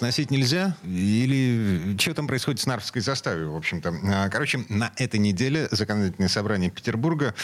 Сносить нельзя? Или что там происходит с Нарвской заставой, в общем-то? А, короче, на этой неделе Законодательное собрание Петербурга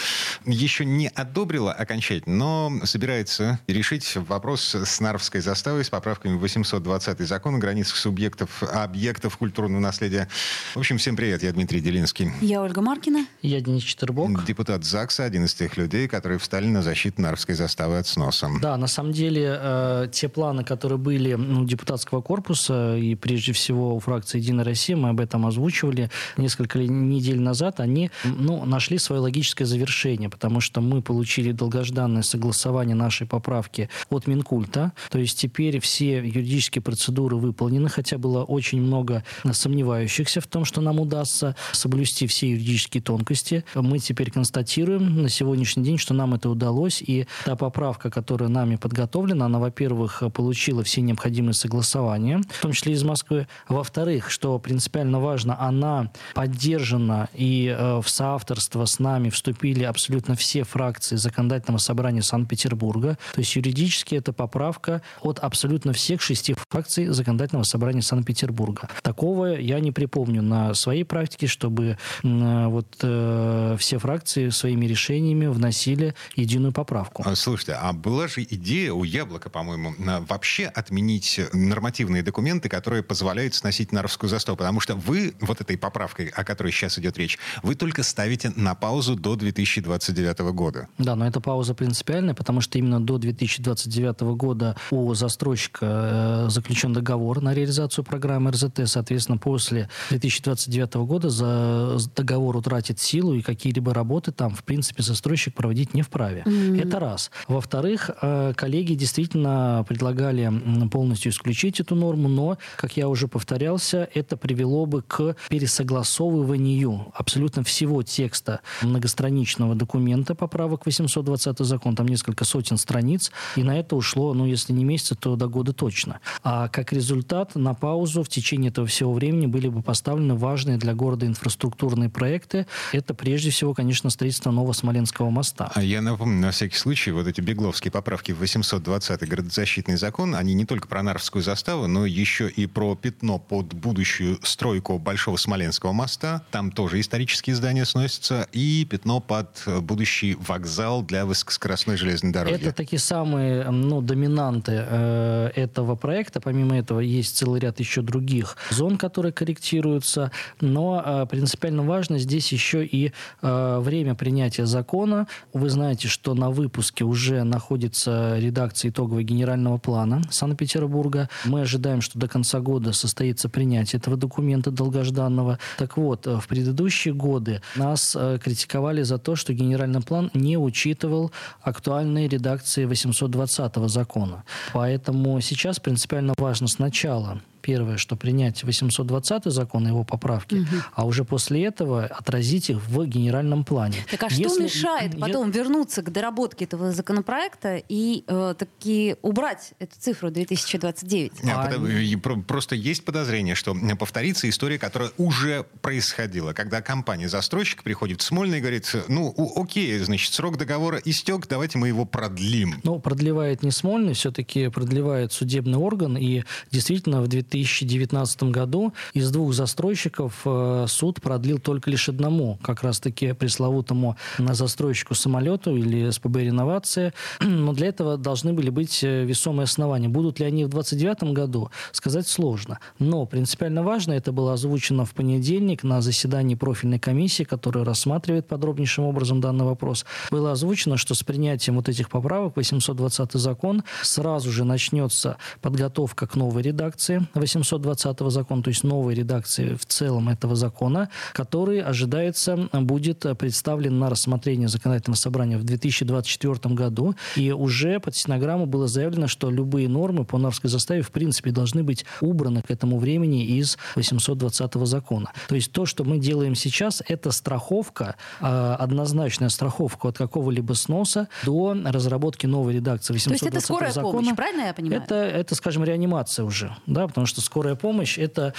еще не одобрило окончательно, но собирается решить вопрос с Нарвской заставой с поправками 820 закон о границах субъектов, объектов культурного наследия. В общем, всем привет, я Дмитрий Делинский. Я Ольга Маркина. Я Денис Четербок. Депутат ЗАГСа, один из тех людей, которые встали на защиту Нарвской заставы от сноса. Да, на самом деле, э, те планы, которые были у депутатского корпуса, корпуса, и прежде всего у фракции «Единая Россия», мы об этом озвучивали несколько недель назад, они ну, нашли свое логическое завершение, потому что мы получили долгожданное согласование нашей поправки от Минкульта, то есть теперь все юридические процедуры выполнены, хотя было очень много сомневающихся в том, что нам удастся соблюсти все юридические тонкости. Мы теперь констатируем на сегодняшний день, что нам это удалось, и та поправка, которая нами подготовлена, она, во-первых, получила все необходимые согласования, в том числе из Москвы. Во-вторых, что принципиально важно, она поддержана и э, в соавторство с нами вступили абсолютно все фракции законодательного собрания Санкт-Петербурга. То есть юридически это поправка от абсолютно всех шести фракций законодательного собрания Санкт-Петербурга. Такого я не припомню на своей практике, чтобы э, вот э, все фракции своими решениями вносили единую поправку. А, слушайте, а была же идея у Яблока, по-моему, вообще отменить нормативные документы, которые позволяют сносить Нарвскую заставу. Потому что вы, вот этой поправкой, о которой сейчас идет речь, вы только ставите на паузу до 2029 года. Да, но эта пауза принципиальная, потому что именно до 2029 года у застройщика э, заключен договор на реализацию программы РЗТ. Соответственно, после 2029 года за договор утратит силу, и какие-либо работы там, в принципе, застройщик проводить не вправе. Mm-hmm. Это раз. Во-вторых, э, коллеги действительно предлагали полностью исключить эту норму, но, как я уже повторялся, это привело бы к пересогласовыванию абсолютно всего текста многостраничного документа поправок 820 закон, там несколько сотен страниц, и на это ушло, ну, если не месяца, то до года точно. А как результат, на паузу в течение этого всего времени были бы поставлены важные для города инфраструктурные проекты. Это прежде всего, конечно, строительство нового Смоленского моста. А я напомню, на всякий случай, вот эти бегловские поправки в 820 городозащитный закон, они не только про Нарвскую заставу, но еще и про пятно под будущую стройку Большого Смоленского моста. Там тоже исторические здания сносятся. И пятно под будущий вокзал для высокоскоростной железной дороги. Это такие самые ну, доминанты э, этого проекта. Помимо этого есть целый ряд еще других зон, которые корректируются. Но э, принципиально важно здесь еще и э, время принятия закона. Вы знаете, что на выпуске уже находится редакция итогового генерального плана Санкт-Петербурга. Мы ожидаем ожидаем, что до конца года состоится принятие этого документа долгожданного. Так вот, э, в предыдущие годы нас э, критиковали за то, что генеральный план не учитывал актуальные редакции 820 закона. Поэтому сейчас принципиально важно сначала первое, что принять 820 закон и его поправки, угу. а уже после этого отразить их в генеральном плане. Так а Если... что мешает потом Я... вернуться к доработке этого законопроекта и э, таки убрать эту цифру 2029? А, а... Просто есть подозрение, что повторится история, которая уже происходила, когда компания-застройщик приходит в Смольный и говорит, ну, окей, значит, срок договора истек, давайте мы его продлим. Ну, продлевает не Смольный, все-таки продлевает судебный орган, и действительно в 2000 2019 году из двух застройщиков э, суд продлил только лишь одному, как раз-таки пресловутому застройщику самолету или СПБ «Реновация». Но для этого должны были быть э, весомые основания. Будут ли они в 2029 году, сказать сложно. Но принципиально важно, это было озвучено в понедельник на заседании профильной комиссии, которая рассматривает подробнейшим образом данный вопрос. Было озвучено, что с принятием вот этих поправок 820 закон сразу же начнется подготовка к новой редакции 820 закона, то есть новой редакции в целом этого закона, который ожидается будет представлен на рассмотрение законодательного собрания в 2024 году. И уже под стенограмму было заявлено, что любые нормы по Нарвской заставе в принципе должны быть убраны к этому времени из 820 закона. То есть то, что мы делаем сейчас, это страховка, а, однозначная страховка от какого-либо сноса до разработки новой редакции 820 То есть это скорая закона. помощь, правильно я понимаю? Это, это, скажем, реанимация уже, да, потому что скорая помощь это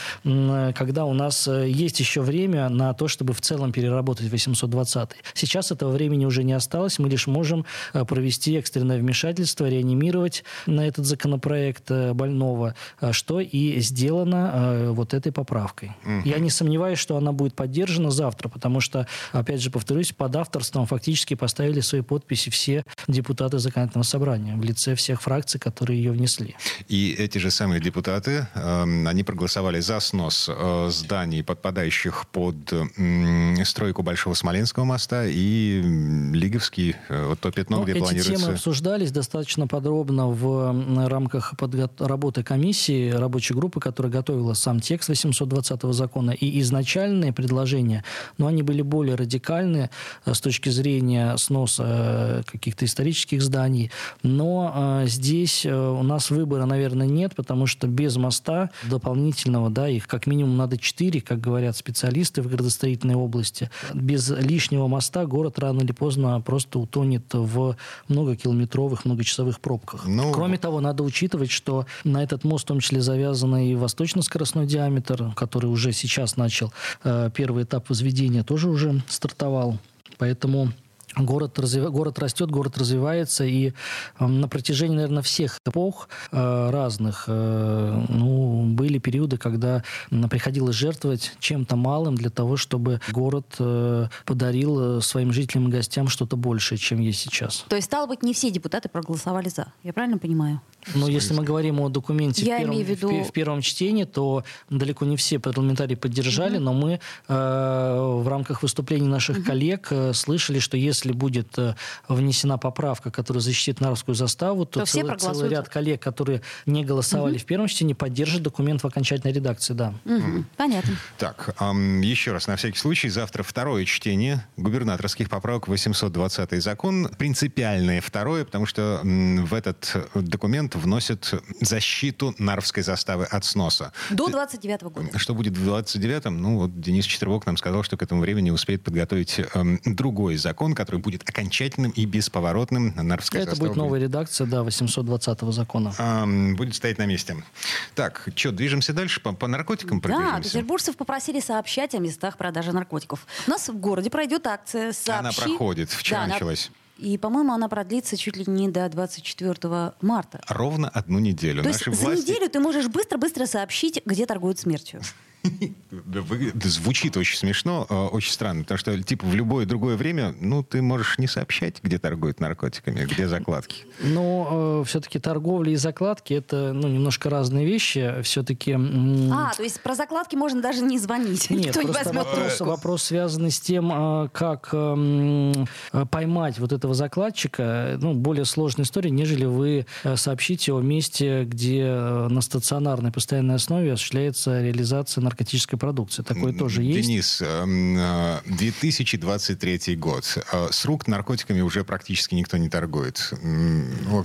когда у нас э, есть еще время на то, чтобы в целом переработать 820. Сейчас этого времени уже не осталось, мы лишь можем э, провести экстренное вмешательство, реанимировать на этот законопроект э, больного, что и сделано вот этой поправкой. Угу. Я не сомневаюсь, что она будет поддержана завтра, потому что, опять же, повторюсь, под авторством фактически поставили свои подписи все депутаты законодательного собрания в лице всех фракций, которые ее внесли. И эти же самые депутаты, э, они проголосовали за снос э, зданий, подпадающих под стройку Большого Смоленского моста и Лиговский, э, вот то пятно, ну, где эти планируется... Эти темы обсуждались достаточно подробно в рамках подго... работы комиссии, рабочей группы, которая готовила сам текст 820 закона. И изначальные предложения, но они были более радикальные э, с точки зрения сноса каких-то исторических зданий. Но здесь у нас выбора, наверное, нет, потому что без моста дополнительного, да, их как минимум надо четыре, как говорят специалисты в градостроительной области. Без лишнего моста город рано или поздно просто утонет в многокилометровых, многочасовых пробках. Ну... Кроме того, надо учитывать, что на этот мост в том числе завязан и восточно-скоростной диаметр, который уже сейчас начал. Э, первый этап возведения тоже уже стартовал. Поэтому Город, развив... город растет, город развивается, и э, на протяжении, наверное, всех эпох э, разных э, ну, были периоды, когда приходилось жертвовать чем-то малым для того, чтобы город э, подарил э, своим жителям и гостям что-то большее, чем есть сейчас. То есть, стало быть, не все депутаты проголосовали «за». Я правильно понимаю? Но если мы говорим о документе Я в, первом, виду... в, в первом чтении, то далеко не все парламентарии поддержали, угу. но мы э, в рамках выступлений наших угу. коллег э, слышали, что если будет э, внесена поправка, которая защитит Нарвскую заставу, то, то целый, целый ряд коллег, которые не голосовали угу. в первом чтении, поддержат документ в окончательной редакции. Да. Угу. Понятно. Так, еще раз, на всякий случай, завтра второе чтение губернаторских поправок 820 закон. Принципиальное второе, потому что в этот документ вносят защиту Нарвской заставы от сноса. До 29 -го года. Что будет в 29-м? Ну, вот Денис Четербок нам сказал, что к этому времени успеет подготовить э, другой закон, который будет окончательным и бесповоротным. Нарвская Это будет новая редакция, да, 820 закона. Э, будет стоять на месте. Так, что, движемся дальше? По, по наркотикам Да, петербуржцев попросили сообщать о местах продажи наркотиков. У нас в городе пройдет акция «Сообщи». Она проходит. Вчера да, началась. И, по-моему, она продлится чуть ли не до 24 марта. Ровно одну неделю. То Наши есть власти... за неделю ты можешь быстро-быстро сообщить, где торгуют смертью. Звучит очень смешно, э, очень странно, потому что, типа, в любое другое время, ну, ты можешь не сообщать, где торгуют наркотиками, где закладки. Но э, все-таки торговля и закладки — это, ну, немножко разные вещи. Все-таки... А, то есть про закладки можно даже не звонить. Нет, Никто просто не вопрос, вопрос связанный с тем, э, как э, поймать вот этого закладчика, ну, более сложная история, нежели вы э, сообщите о месте, где на стационарной постоянной основе осуществляется реализация наркотической продукции. Такое тоже есть. Денис, 2023 эм, э, год. Э, с рук наркотиками уже практически никто не торгует.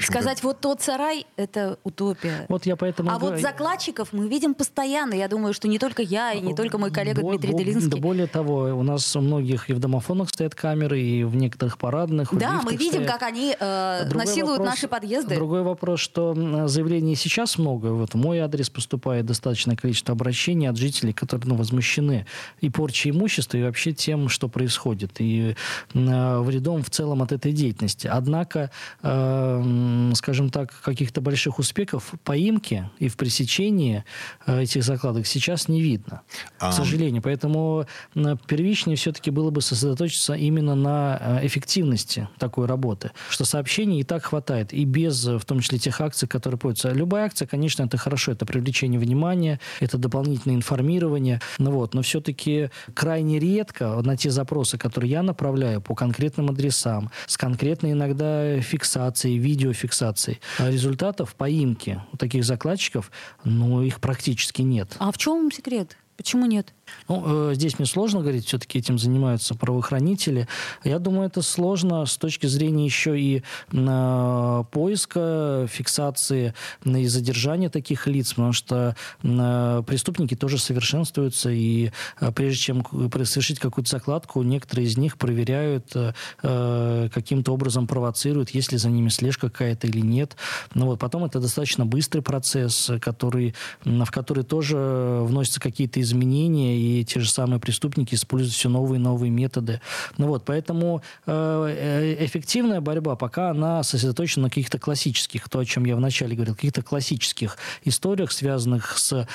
Сказать, вот тот сарай, это утопия. Вот я поэтому... А вот закладчиков мы видим постоянно. Я думаю, что не только я и не только мой коллега Бо- Дмитрий Делинский. Да более того, у нас у многих и в домофонах стоят камеры, и в некоторых парадных. Да, мы видим, стоят. как они э, насилуют вопрос, наши подъезды. Другой вопрос, что заявлений сейчас много. Вот в мой адрес поступает достаточное количество обращений от жителей жителей, которые ну, возмущены и порчей имущества, и вообще тем, что происходит, и э, вредом в целом от этой деятельности. Однако, э, скажем так, каких-то больших успехов в поимке и в пресечении э, этих закладок сейчас не видно, а... к сожалению. Поэтому э, первичнее все-таки было бы сосредоточиться именно на э, эффективности такой работы, что сообщений и так хватает, и без, в том числе, тех акций, которые проводятся. Любая акция, конечно, это хорошо, это привлечение внимания, это дополнительная информация, информирования. Ну, вот. Но все-таки крайне редко на те запросы, которые я направляю по конкретным адресам, с конкретной иногда фиксацией, видеофиксацией, результатов поимки таких закладчиков, ну, их практически нет. А в чем секрет? Почему нет? Ну, э, здесь мне сложно говорить, все-таки этим занимаются правоохранители. Я думаю, это сложно с точки зрения еще и э, поиска, фиксации и задержания таких лиц, потому что э, преступники тоже совершенствуются, и э, прежде чем совершить какую-то закладку, некоторые из них проверяют, э, э, каким-то образом провоцируют, есть ли за ними слежка какая-то или нет. Ну, вот, потом это достаточно быстрый процесс, который, в который тоже вносятся какие-то изменения, и те же самые преступники используют все новые и новые методы. Ну вот, поэтому э, э, эффективная борьба пока она сосредоточена на каких-то классических, то, о чем я вначале говорил, каких-то классических историях, связанных с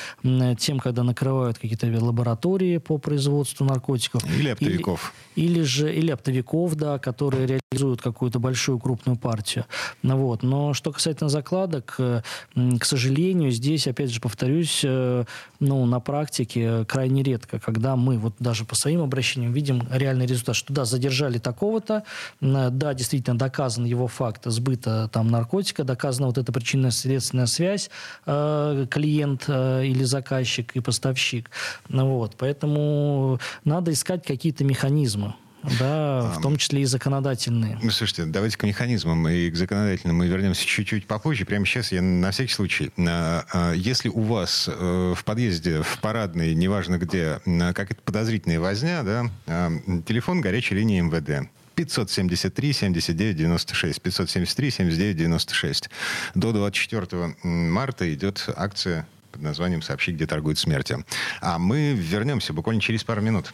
тем, когда накрывают какие-то лаборатории по производству наркотиков. Или оптовиков. Или, или же, или оптовиков, да, которые реализуют какую-то большую крупную партию. Ну вот. Но что касательно закладок, э, к сожалению, здесь, опять же, повторюсь, ну, на практике крайне редко когда мы вот даже по своим обращениям видим реальный результат, что да, задержали такого-то, да, действительно доказан его факт сбыта там наркотика, доказана вот эта причинно-следственная связь э, клиент э, или заказчик и поставщик. Вот, поэтому надо искать какие-то механизмы да, в том числе и законодательные. Ну, слушайте, давайте к механизмам и к законодательным мы вернемся чуть-чуть попозже. Прямо сейчас я на всякий случай. А, если у вас э, в подъезде, в парадной, неважно где, какая-то подозрительная возня, да, телефон горячей линии МВД. 573 79 96. 573 79 96. До 24 марта идет акция под названием «Сообщи, где торгуют смертью». А мы вернемся буквально через пару минут.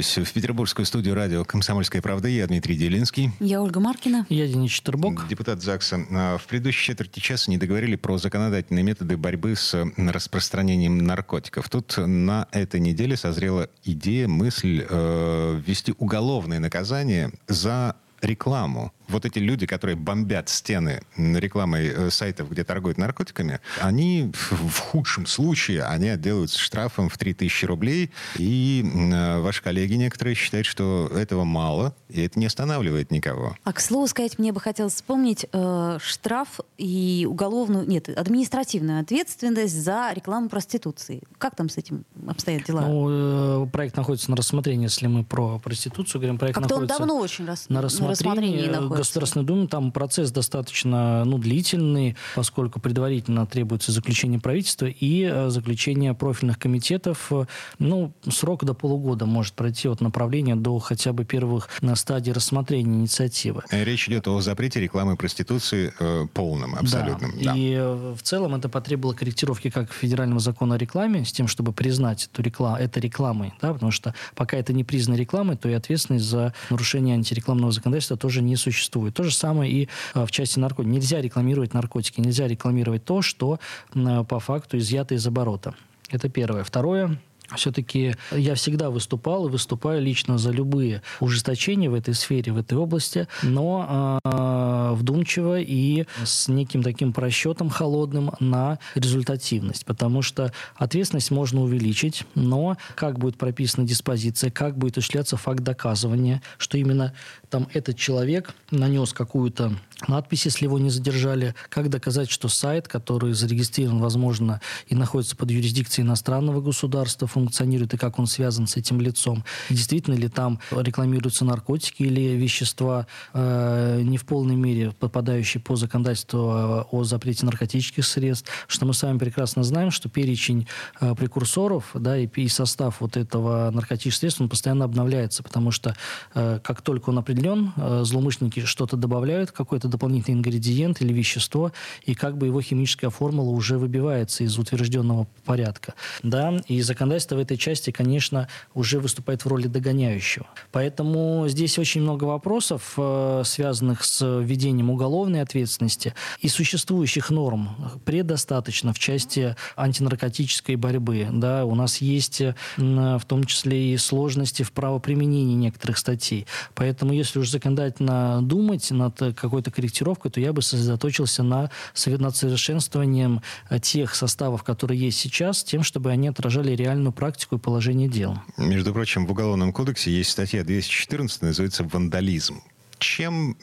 Вернулись в петербургскую студию радио «Комсомольская правда». Я Дмитрий Делинский. Я Ольга Маркина. Я Денис Четербок. Депутат ЗАГСа. А, в предыдущей четверти часа не договорили про законодательные методы борьбы с распространением наркотиков. Тут на этой неделе созрела идея, мысль э, ввести уголовное наказание за рекламу вот эти люди, которые бомбят стены рекламой э, сайтов, где торгуют наркотиками, они в худшем случае, они отделаются штрафом в 3000 рублей. И э, ваши коллеги некоторые считают, что этого мало, и это не останавливает никого. А к слову сказать, мне бы хотелось вспомнить э, штраф и уголовную, нет, административную ответственность за рекламу проституции. Как там с этим обстоят дела? Ну, э, проект находится на рассмотрении, если мы про проституцию говорим. Проект Как-то находится он давно очень рас... на рассмотрении. Рассмотрении находится. Государственной Думе там процесс достаточно ну, длительный, поскольку предварительно требуется заключение правительства и э, заключение профильных комитетов. Ну, срок до полугода может пройти от направления до хотя бы первых на стадии рассмотрения инициативы. Речь идет о запрете рекламы проституции э, полном, абсолютном. Да. Да. И э, в целом это потребовало корректировки как федерального закона о рекламе, с тем, чтобы признать эту рекламу, это рекламой, да, потому что пока это не признано рекламой, то и ответственность за нарушение антирекламного законодательства тоже не существует. То же самое и э, в части наркотиков. Нельзя рекламировать наркотики, нельзя рекламировать то, что э, по факту изъято из оборота. Это первое. Второе, все-таки я всегда выступал и выступаю лично за любые ужесточения в этой сфере, в этой области, но э, вдумчиво и с неким таким просчетом холодным на результативность, потому что ответственность можно увеличить, но как будет прописана диспозиция, как будет осуществляться факт доказывания, что именно там этот человек нанес какую-то надпись, если его не задержали, как доказать, что сайт, который зарегистрирован, возможно, и находится под юрисдикцией иностранного государства, функционирует и как он связан с этим лицом. Действительно ли там рекламируются наркотики или вещества, э, не в полной мере попадающие по законодательству о запрете наркотических средств, что мы с вами прекрасно знаем, что перечень э, прекурсоров да, и, и состав вот этого наркотических средств, он постоянно обновляется, потому что э, как только он определен, э, злоумышленники что-то добавляют, какой-то дополнительный ингредиент или вещество, и как бы его химическая формула уже выбивается из утвержденного порядка. Да? И законодательство в этой части, конечно, уже выступает в роли догоняющего. Поэтому здесь очень много вопросов, э, связанных с введением уголовной ответственности и существующих норм предостаточно в части антинаркотической борьбы. Да? У нас есть в том числе и сложности в правоприменении некоторых статей. Поэтому если уж законодательно думать над какой-то корректировкой, то я бы сосредоточился на, над совершенствованием тех составов, которые есть сейчас, тем, чтобы они отражали реальную практику и положение дел. Между прочим, в Уголовном кодексе есть статья 214, называется «Вандализм» чем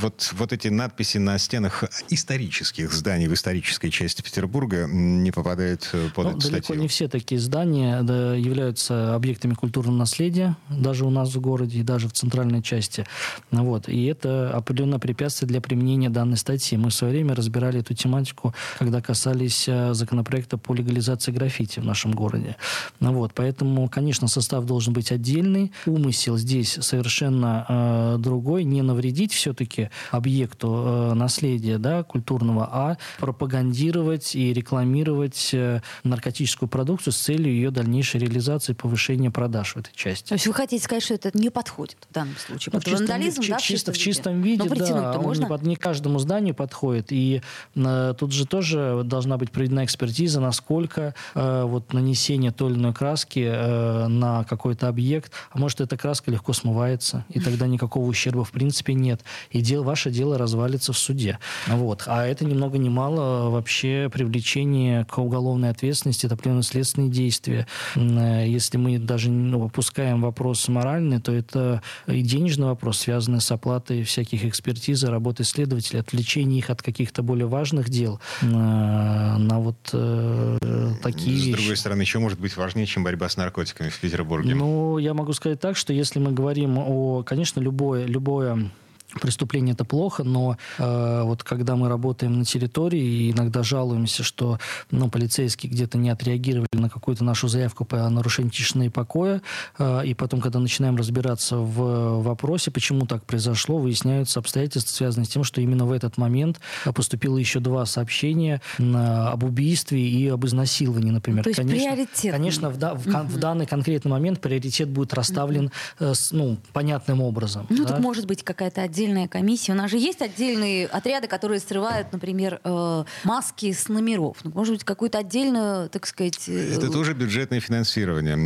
вот, вот эти надписи на стенах исторических зданий в исторической части Петербурга не попадают э, под ну, эту далеко статью? не все такие здания да, являются объектами культурного наследия, даже у нас в городе и даже в центральной части. Вот. И это определенное препятствие для применения данной статьи. Мы в свое время разбирали эту тематику, когда касались э, законопроекта по легализации граффити в нашем городе. Вот. Поэтому, конечно, состав должен быть отдельный. Умысел здесь совершенно э, другой собой не навредить все-таки объекту э, наследия да, культурного, а пропагандировать и рекламировать э, наркотическую продукцию с целью ее дальнейшей реализации и повышения продаж в этой части. То есть вы хотите сказать, что это не подходит в данном случае? Ну, в, чистом, вандализм, в, да, в, чисто, в чистом виде, Но да, он можно? Не, под, не каждому зданию подходит. И э, тут же тоже должна быть проведена экспертиза, насколько э, вот нанесение той или иной краски э, на какой-то объект, а может эта краска легко смывается, и тогда никакого ущерба в принципе нет. И дело, ваше дело развалится в суде. Вот. А это ни много ни мало вообще привлечение к уголовной ответственности, это следственные действия. Э, если мы даже ну, опускаем вопрос моральный, то это и денежный вопрос, связанный с оплатой всяких экспертиз, работы следователей, отвлечение их от каких-то более важных дел на, на вот э, такие С вещи. другой стороны, еще может быть важнее, чем борьба с наркотиками в Петербурге? Ну, я могу сказать так, что если мы говорим о, конечно, любое, любое такое Преступление это плохо, но э, вот когда мы работаем на территории и иногда жалуемся, что ну, полицейские где-то не отреагировали на какую-то нашу заявку по нарушению тишины и покоя, э, и потом, когда начинаем разбираться в вопросе, почему так произошло, выясняются обстоятельства, связанные с тем, что именно в этот момент поступило еще два сообщения э, об убийстве и об изнасиловании, например. То есть конечно, приоритет. Конечно, в, да, в, угу. в данный конкретный момент приоритет будет расставлен угу. э, с, ну, понятным образом. Ну, да? так может быть какая-то отдельная отдельная комиссия. У нас же есть отдельные отряды, которые срывают, например, э, маски с номеров. Ну, может быть, какую-то отдельную, так сказать... Э, Это тоже бюджетное финансирование.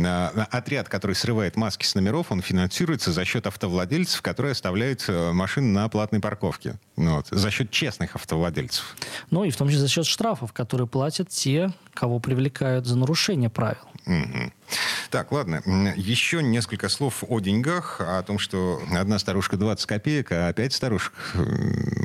Отряд, который срывает маски с номеров, он финансируется за счет автовладельцев, которые оставляют э, машины на платной парковке. Ну вот. За счет честных автовладельцев. Ну и в том числе за счет штрафов, которые платят те, кого привлекают за нарушение правил. Угу. Так, ладно. Еще несколько слов о деньгах, о том, что одна старушка 20 копеек, а пять старушек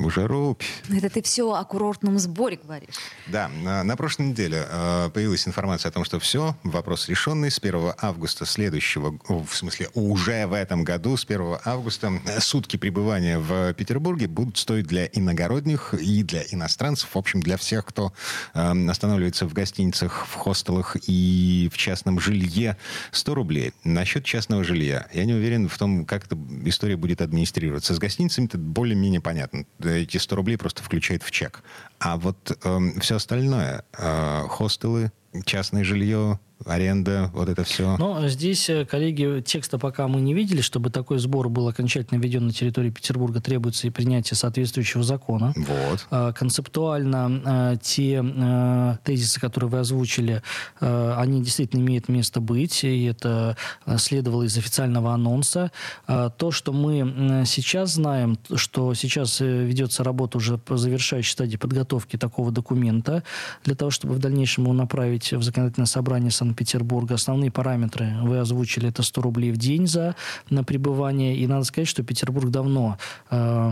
уже рубь. Это ты все о курортном сборе говоришь. Да. На, на прошлой неделе э, появилась информация о том, что все, вопрос решенный. С 1 августа следующего, в смысле уже в этом году, с 1 августа, сутки пребывания в Петербурге будут стоить для иногородних и для иностранцев, в общем, для всех, кто э, останавливается в гостиницах, в хостелах и в частном жилье 100 рублей. Насчет частного жилья. Я не уверен в том, как эта история будет администрироваться. С гостиницами это более-менее понятно. Эти 100 рублей просто включают в чек. А вот э, эм, все остальное, э, хостелы, частное жилье, аренда, вот это все. Но здесь, э, коллеги, текста пока мы не видели, чтобы такой сбор был окончательно введен на территории Петербурга, требуется и принятие соответствующего закона. Вот. А, концептуально а, те а, тезисы, которые вы озвучили, они действительно имеют место быть, и это следовало из официального анонса. То, что мы сейчас знаем, что сейчас э, ведется работа уже по завершающей стадии подготовки такого документа, для того, чтобы в дальнейшем его направить в законодательное собрание сан Санкт-Петербурга. Основные параметры вы озвучили, это 100 рублей в день за на пребывание. И надо сказать, что Петербург давно э,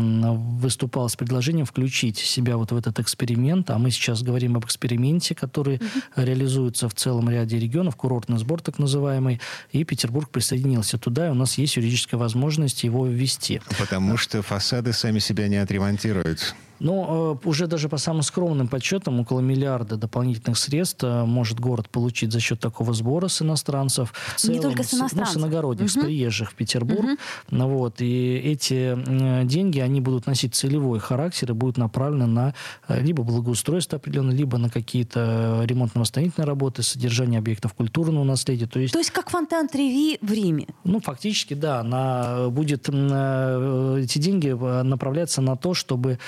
выступал с предложением включить себя вот в этот эксперимент, а мы сейчас говорим об эксперименте, который mm-hmm. реализуется в целом ряде регионов, курортный сбор так называемый, и Петербург присоединился туда, и у нас есть юридическая возможность его ввести. Потому что фасады сами себя не отремонтируют. Но э, уже даже по самым скромным подсчетам около миллиарда дополнительных средств э, может город получить за счет такого сбора с иностранцев. Целом, Не только с иностранцев. Ну, с иногородних, угу. с приезжих в Петербург. Угу. Вот, и эти э, деньги, они будут носить целевой характер и будут направлены на либо благоустройство определенно, либо на какие-то ремонтно-восстановительные работы, содержание объектов культурного наследия. То есть, То есть как фонтан Треви в Риме? Ну, фактически, да. На, будет, эти деньги направляться на то, чтобы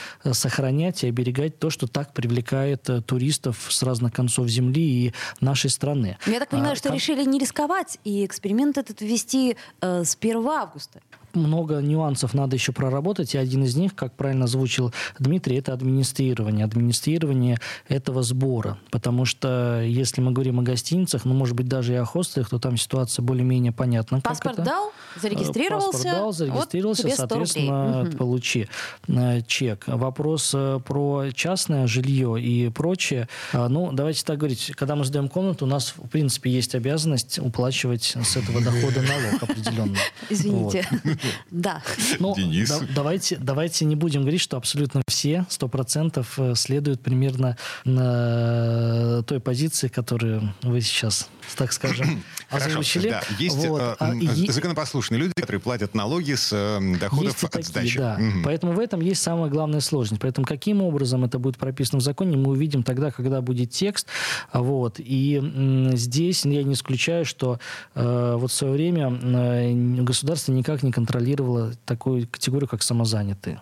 сохранять и оберегать то, что так привлекает э, туристов с разных концов земли и нашей страны. Я так понимаю, а, что там... решили не рисковать и эксперимент этот ввести э, с 1 августа много нюансов надо еще проработать, и один из них, как правильно озвучил Дмитрий, это администрирование. Администрирование этого сбора. Потому что если мы говорим о гостиницах, ну, может быть, даже и о хостелах, то там ситуация более-менее понятна. Паспорт дал, зарегистрировался. Паспорт дал, зарегистрировался, вот соответственно, угу. получи э, чек. Вопрос э, про частное жилье и прочее. Ну, давайте так говорить. Когда мы сдаем комнату, у нас, в принципе, есть обязанность уплачивать с этого дохода налог определенно. Извините. Вот. Да. Ну, Денис. Да, давайте, давайте не будем говорить, что абсолютно все, сто процентов, э, следуют примерно на той позиции, которую вы сейчас, так скажем, озвучили. Да. Есть вот. э, а, законопослушные люди, которые платят налоги с э, доходов от такие, сдачи. Да. Угу. Поэтому в этом есть самая главная сложность. Поэтому каким образом это будет прописано в законе, мы увидим тогда, когда будет текст. Вот. И м, здесь я не исключаю, что э, вот в свое время э, государство никак не контролирует контролировала такую категорию, как самозанятые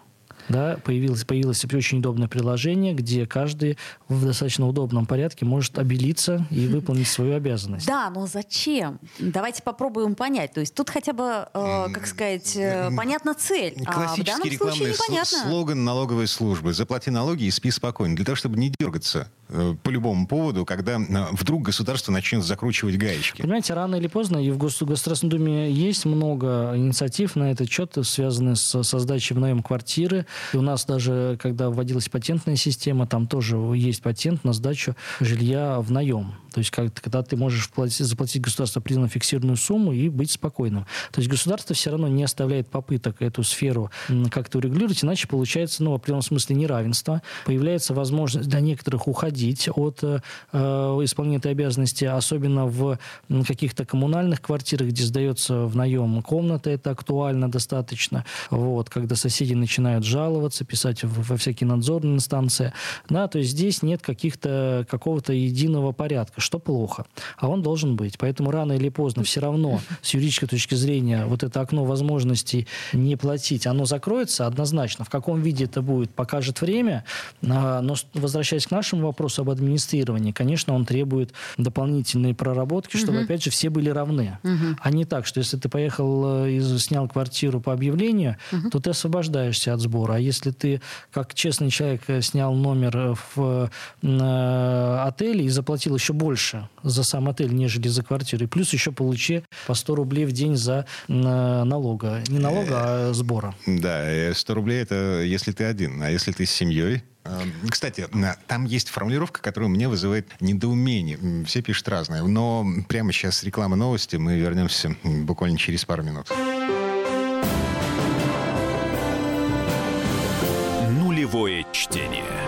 да, появилось, появилось очень удобное приложение, где каждый в достаточно удобном порядке может обелиться и выполнить свою обязанность. Да, но зачем? Давайте попробуем понять. То есть тут хотя бы, э, как сказать, э, понятна цель. Классический а в данном рекламный непонятно. слоган налоговой службы. Заплати налоги и спи спокойно. Для того, чтобы не дергаться э, по любому поводу, когда э, вдруг государство начнет закручивать гаечки. Понимаете, рано или поздно, и в Государственной Думе есть много инициатив на этот счет, связанных с, со сдачей в наем квартиры, и у нас даже, когда вводилась патентная система, там тоже есть патент на сдачу жилья в наем. То есть как, когда ты можешь платить, заплатить государству определенно фиксированную сумму и быть спокойным. То есть государство все равно не оставляет попыток эту сферу как-то урегулировать, иначе получается, ну, в определенном смысле неравенство. Появляется возможность для некоторых уходить от э, исполнения этой обязанности, особенно в каких-то коммунальных квартирах, где сдается в наем комната, это актуально достаточно. Вот, когда соседи начинают жаловаться, писать во всякие надзорные инстанции. Да, то есть здесь нет каких-то, какого-то единого порядка что плохо. А он должен быть. Поэтому рано или поздно все равно с юридической точки зрения вот это окно возможностей не платить, оно закроется однозначно. В каком виде это будет, покажет время. А, но возвращаясь к нашему вопросу об администрировании, конечно, он требует дополнительной проработки, чтобы, угу. опять же, все были равны. Угу. А не так, что если ты поехал э, и снял квартиру по объявлению, угу. то ты освобождаешься от сбора. А если ты, как честный человек, э, снял номер в э, отеле и заплатил еще больше больше за сам отель, нежели за квартиру. И плюс еще получи по 100 рублей в день за налога. Не налога, а сбора. Да, 100 рублей это если ты один. А если ты с семьей, эм, кстати, там есть формулировка, которая мне вызывает недоумение. Все пишут разное. Но прямо сейчас реклама новости. Мы вернемся буквально через пару минут. Нулевое чтение.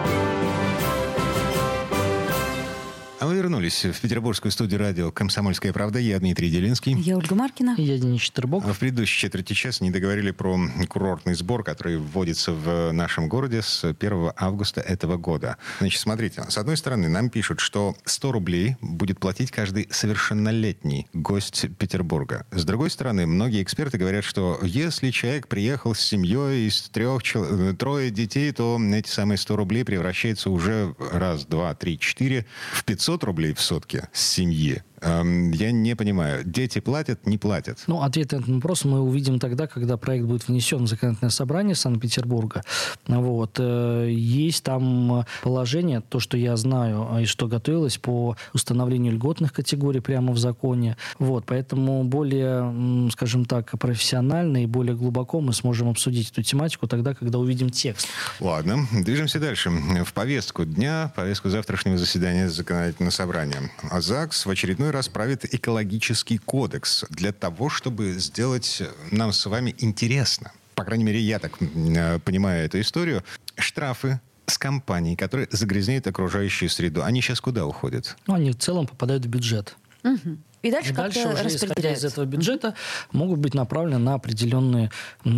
Мы вернулись в петербургскую студию радио «Комсомольская правда». Я Дмитрий Делинский. Я Ольга Маркина. Я Денис Четербок. В предыдущей четверти часа не договорили про курортный сбор, который вводится в нашем городе с 1 августа этого года. Значит, смотрите, с одной стороны, нам пишут, что 100 рублей будет платить каждый совершеннолетний гость Петербурга. С другой стороны, многие эксперты говорят, что если человек приехал с семьей из трех, трое детей, то эти самые 100 рублей превращаются уже раз, два, три, четыре в 500 рублей в сутки с семьи. Эм, я не понимаю, дети платят, не платят? Ну, ответ на этот вопрос мы увидим тогда, когда проект будет внесен в законодательное собрание Санкт-Петербурга. Вот. Э, есть там положение, то, что я знаю и что готовилось по установлению льготных категорий прямо в законе. Вот. Поэтому более, скажем так, профессионально и более глубоко мы сможем обсудить эту тематику тогда, когда увидим текст. Ладно, движемся дальше. В повестку дня, повестку завтрашнего заседания законодательного собрания. А ЗАГС в очередной раз правит экологический кодекс для того, чтобы сделать нам с вами интересно. По крайней мере, я так э, понимаю эту историю. Штрафы с компаний, которые загрязняют окружающую среду, они сейчас куда уходят? Ну, они в целом попадают в бюджет. Угу. И дальше, И дальше уже, исходя из этого бюджета, могут быть направлены на определенные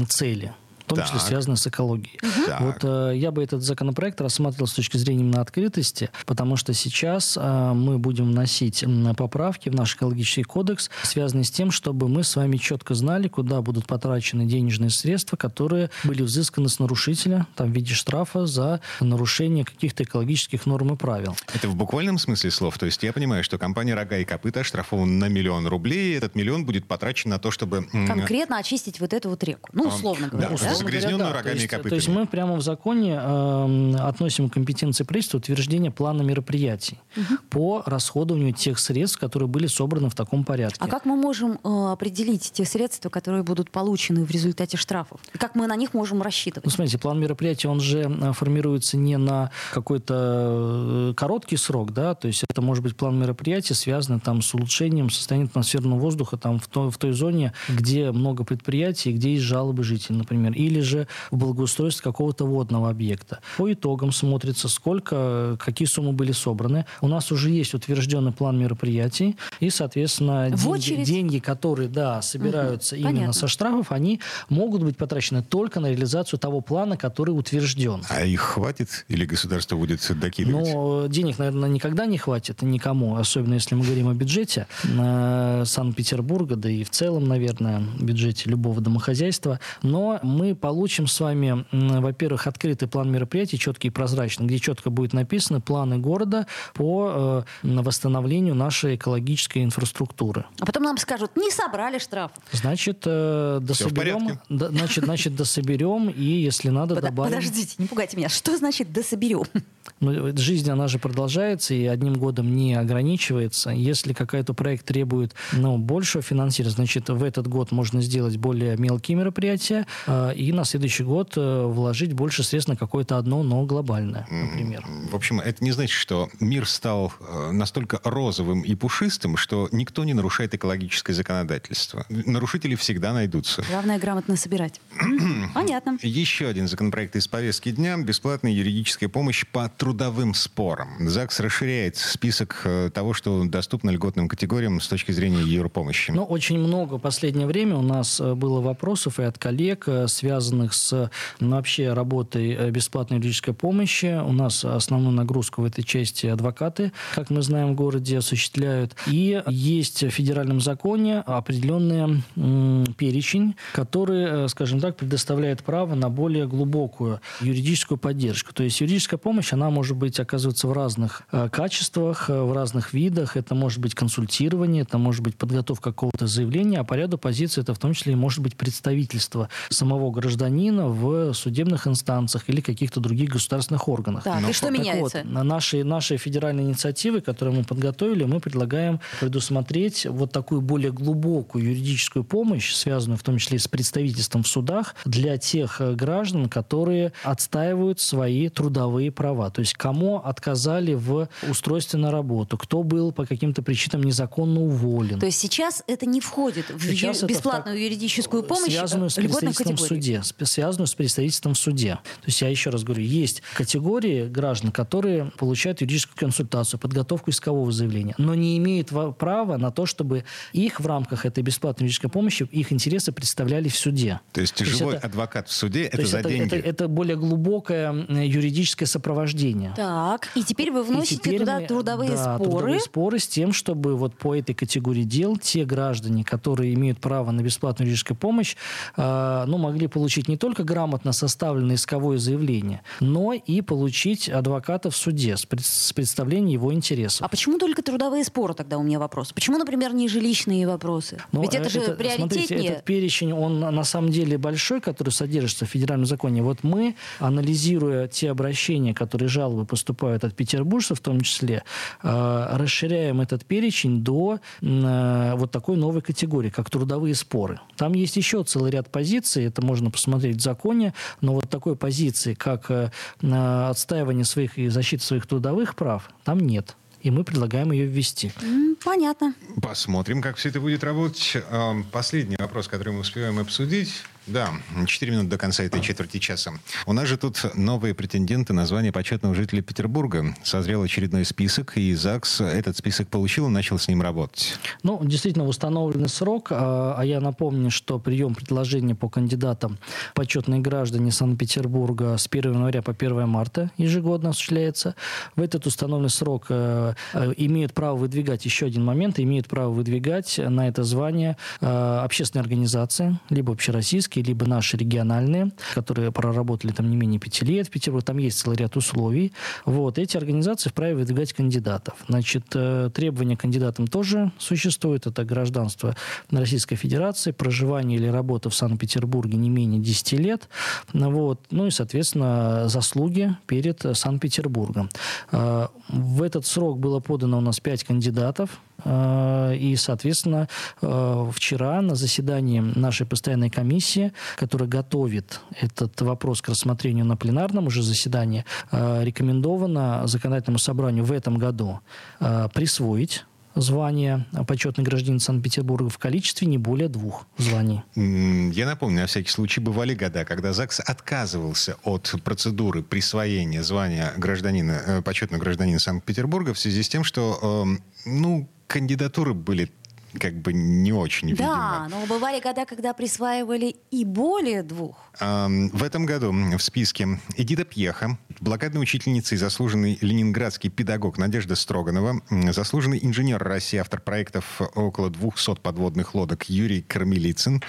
цели в том так. числе связанные с экологией. Угу. Вот э, я бы этот законопроект рассматривал с точки зрения именно открытости, потому что сейчас э, мы будем вносить поправки в наш экологический кодекс, связанные с тем, чтобы мы с вами четко знали, куда будут потрачены денежные средства, которые были взысканы с нарушителя там, в виде штрафа за нарушение каких-то экологических норм и правил. Это в буквальном смысле слов? То есть я понимаю, что компания «Рога и копыта» оштрафована на миллион рублей, и этот миллион будет потрачен на то, чтобы... Конкретно очистить вот эту вот реку. Ну, условно говоря. Да, да? Загрязненную говоря, да. рогами есть, и копытами. То есть мы прямо в законе э, относим к компетенции правительства утверждение плана мероприятий угу. по расходованию тех средств, которые были собраны в таком порядке. А как мы можем э, определить те средства, которые будут получены в результате штрафов? И как мы на них можем рассчитывать? Ну, смотрите, план мероприятий, он же э, формируется не на какой-то э, короткий срок, да, то есть это может быть план мероприятий, связанный там с улучшением состояния атмосферного воздуха там в, то, в той зоне, где много предприятий, где есть жалобы жителей, например, или же в благоустройстве какого-то водного объекта. По итогам смотрится, сколько, какие суммы были собраны. У нас уже есть утвержденный план мероприятий, и, соответственно, деньги, деньги, которые, да, собираются угу, именно понятно. со штрафов, они могут быть потрачены только на реализацию того плана, который утвержден. А их хватит или государство будет докидывать? Ну, денег, наверное, никогда не хватит никому, особенно если мы говорим о бюджете э, Санкт-Петербурга, да и в целом, наверное, бюджете любого домохозяйства. Но мы получим с вами, во-первых, открытый план мероприятий, четкий и прозрачный, где четко будет написано планы города по э, восстановлению нашей экологической инфраструктуры. А потом нам скажут, не собрали штраф. Значит, э, дособерем, до, значит, значит, дособерем и, если надо, Под, добавим. Подождите, не пугайте меня. Что значит дособерем? Ну, жизнь, она же продолжается и одним годом не ограничивается. Если какой-то проект требует ну, большего финансирования, значит, в этот год можно сделать более мелкие мероприятия э, и на следующий год э, вложить больше средств на какое-то одно, но глобальное, например. В общем, это не значит, что мир стал э, настолько розовым и пушистым, что никто не нарушает экологическое законодательство. Нарушители всегда найдутся. Главное грамотно собирать. Понятно. Еще один законопроект из повестки дня. Бесплатная юридическая помощь по трудовым спорам. ЗАГС расширяет список э, того, что доступно льготным категориям с точки зрения юрпомощи. Ну, очень много в последнее время у нас было вопросов и от коллег, связанных связанных с ну, вообще работой э, бесплатной юридической помощи. У нас основную нагрузку в этой части адвокаты, как мы знаем, в городе осуществляют. И есть в федеральном законе определенный перечень, который, э, скажем так, предоставляет право на более глубокую юридическую поддержку. То есть юридическая помощь, она может быть оказываться в разных э, качествах, в разных видах. Это может быть консультирование, это может быть подготовка какого-то заявления, а по ряду позиций это в том числе и может быть представительство самого гражданина гражданина в судебных инстанциях или каких-то других государственных органах. Так, Но, и что так меняется? Вот, наши, наши федеральные инициативы, которые мы подготовили, мы предлагаем предусмотреть вот такую более глубокую юридическую помощь, связанную в том числе с представительством в судах, для тех э, граждан, которые отстаивают свои трудовые права. то есть кому отказали в устройстве на работу, кто был по каким-то причинам незаконно уволен. То есть сейчас это не входит в Сейчас ю- бесплатную так, юридическую помощь связанную с э, представительством в категорий? Суде, связанную с представительством в суде. То есть я еще раз говорю, есть категории граждан, которые получают юридическую консультацию, подготовку искового заявления, но не имеют права на то, чтобы их в рамках этой бесплатной юридической помощи их интересы представляли в суде. То есть То есть живой это- адвокат в суде То это есть за это, деньги. это- это более глубокое юридическое сопровождение. Так, и теперь вы И вносите теперь туда мы- трудовые да, споры. трудовые споры с тем, чтобы вот по этой категории дел те граждане, которые имеют право на бесплатную юридическую помощь, э, ну, могли получить не только грамотно составленное исковое заявление, но и получить адвоката в суде с, пред- с представлением его интересов. А почему только трудовые споры тогда у меня вопрос? Почему, например, не жилищные вопросы? Но, Ведь это э, же Смотрите, приоритетнее. этот перечень, он на самом деле большой, который содержится в федеральном законе. Вот мы, анализируя те обращения, которые жалобы поступают от петербуржцев в том числе, э, расширяем этот перечень до э, вот такой новой категории, как трудовые споры. Там есть еще целый ряд позиций, это можно посмотреть в законе, но вот такой позиции, как э, отстаивание своих и защита своих трудовых прав, там нет. И мы предлагаем ее ввести. Понятно. Посмотрим, как все это будет работать. Эм, Последний вопрос, который мы успеваем обсудить. Да, 4 минуты до конца этой четверти часа. У нас же тут новые претенденты на звание почетного жителя Петербурга. Созрел очередной список, и ЗАГС этот список получил и начал с ним работать. Ну, действительно, установленный срок. А а я напомню, что прием предложений по кандидатам почетные граждане Санкт-Петербурга с 1 января по 1 марта ежегодно осуществляется. В этот установленный срок э, э, имеют право выдвигать, еще один момент, имеют право выдвигать на это звание э, общественные организации, либо общероссийские, либо наши региональные, которые проработали там не менее пяти лет в Петербурге. Там есть целый ряд условий. Вот. Эти организации вправе выдвигать кандидатов. Значит, э, требования к кандидатам тоже существуют. Это гражданство Российской Федерации, проживание или работа в Санкт-Петербурге не менее 10 лет. Вот. Ну и, соответственно, заслуги перед Санкт-Петербургом. Э, В этот срок было подано у нас 5 кандидатов. Э, И, соответственно, э, вчера на заседании нашей постоянной комиссии, которая готовит этот вопрос к рассмотрению на пленарном уже заседании, э, рекомендовано законодательному собранию в этом году присвоить звание почетный гражданин Санкт-Петербурга в количестве не более двух званий. Я напомню, на всякий случай, бывали года, когда ЗАГС отказывался от процедуры присвоения звания гражданина, почетного гражданина Санкт-Петербурга в связи с тем, что, эм, ну, кандидатуры были как бы не очень, видимо. Да, но бывали года, когда присваивали и более двух. Эм, В этом году в списке Эдита Пьеха, блокадная учительница и заслуженный ленинградский педагог Надежда Строганова, заслуженный инженер России, автор проектов около 200 подводных лодок Юрий Кармелицын,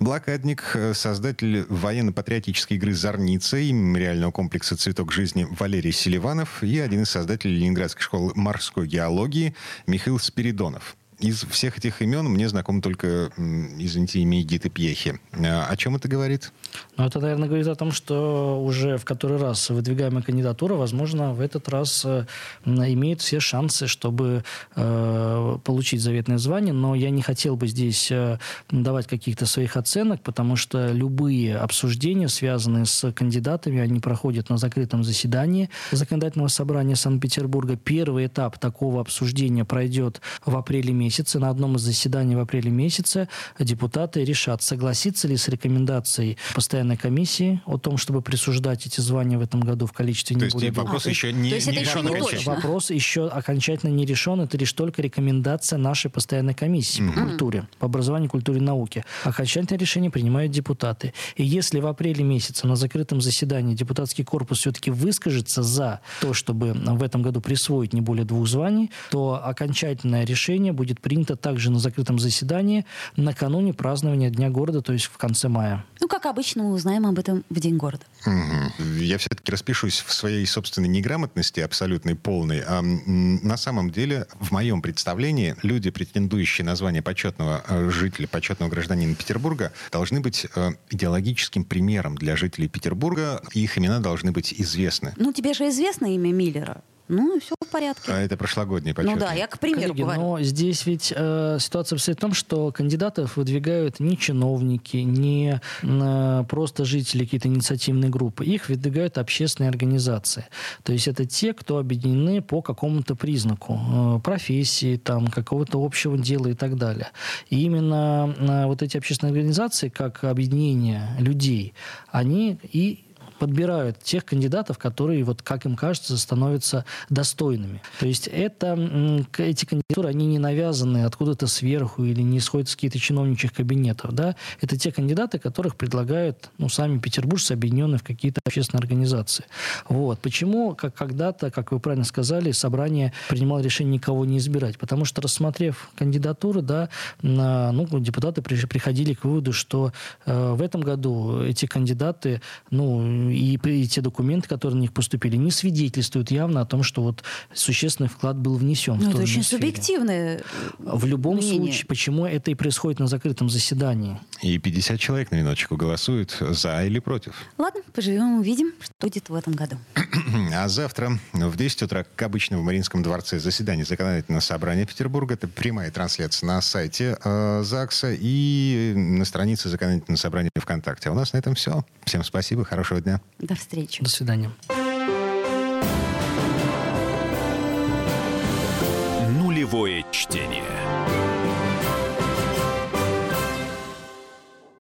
блокадник, э, создатель военно-патриотической игры «Зорница» и мемориального комплекса «Цветок жизни» Валерий Селиванов и один из создателей Ленинградской школы морской геологии Михаил Спиридонов. Из всех этих имен мне знаком только, извините, имя Эдиты Пьехи. Э, О чем это говорит? Но это, наверное, говорит о том, что уже в который раз выдвигаемая кандидатура, возможно, в этот раз э, имеет все шансы, чтобы э, получить заветное звание. Но я не хотел бы здесь э, давать каких-то своих оценок, потому что любые обсуждения, связанные с кандидатами, они проходят на закрытом заседании Законодательного собрания Санкт-Петербурга. Первый этап такого обсуждения пройдет в апреле месяце. На одном из заседаний в апреле месяце депутаты решат, согласиться ли с рекомендацией постоянной комиссии о том, чтобы присуждать эти звания в этом году в количестве То не более вопрос А, еще не, то есть не это еще решен не окончательно. точно. Вопрос еще окончательно не решен. Это лишь только рекомендация нашей постоянной комиссии по культуре, по образованию, культуре и науке. Окончательное решение принимают депутаты. И если в апреле месяце на закрытом заседании депутатский корпус все-таки выскажется за то, чтобы в этом году присвоить не более двух званий, то окончательное решение будет принято также на закрытом заседании накануне празднования Дня города, то есть в конце мая. Ну, как обычно, мы узнаем об этом в День города. Мгм. Я все-таки распишусь в своей собственной неграмотности, абсолютной, полной. А, на самом деле, в моем представлении, люди, претендующие на звание почетного э, жителя, почетного гражданина Петербурга, должны быть э, идеологическим примером для жителей Петербурга, их имена должны быть известны. Ну, тебе же известно имя Миллера. Ну, все в порядке. А это прошлогодние подсчеты. Ну да, я к примеру Коллеги, говорю. но здесь ведь э, ситуация состоит в том, что кандидатов выдвигают не чиновники, не э, просто жители какие-то инициативные группы. Их выдвигают общественные организации. То есть это те, кто объединены по какому-то признаку. э, профессии, там, какого-то общего дела и так далее. И именно э, вот эти общественные организации, как объединение людей, они и подбирают тех кандидатов, которые, вот, как им кажется, становятся достойными. То есть это, эти кандидатуры, они не навязаны откуда-то сверху или не исходят из каких-то чиновничьих кабинетов. Да? Это те кандидаты, которых предлагают ну, сами петербуржцы, объединенные в какие-то общественные организации. Вот. Почему, как когда-то, как вы правильно сказали, собрание принимало решение никого не избирать? Потому что, рассмотрев кандидатуры, да, ну, депутаты при- приходили к выводу, что э, в этом году эти кандидаты, ну, и, и те документы, которые на них поступили, не свидетельствуют явно о том, что вот существенный вклад был внесен. в Ну, ту это очень сферу. субъективное. э, В любом мнение. случае, почему это и происходит на закрытом заседании? И 50 человек на минуточку голосуют за или против. Ладно, поживем, увидим, что будет в этом году. А завтра в 10 утра, как обычно, в Мариинском дворце заседание законодательного собрания Петербурга. Это прямая трансляция на сайте э, ЗАГСа и на странице законодательного собрания ВКонтакте. А у нас на этом все. Всем спасибо, хорошего дня. До встречи. До свидания. Нулевое чтение.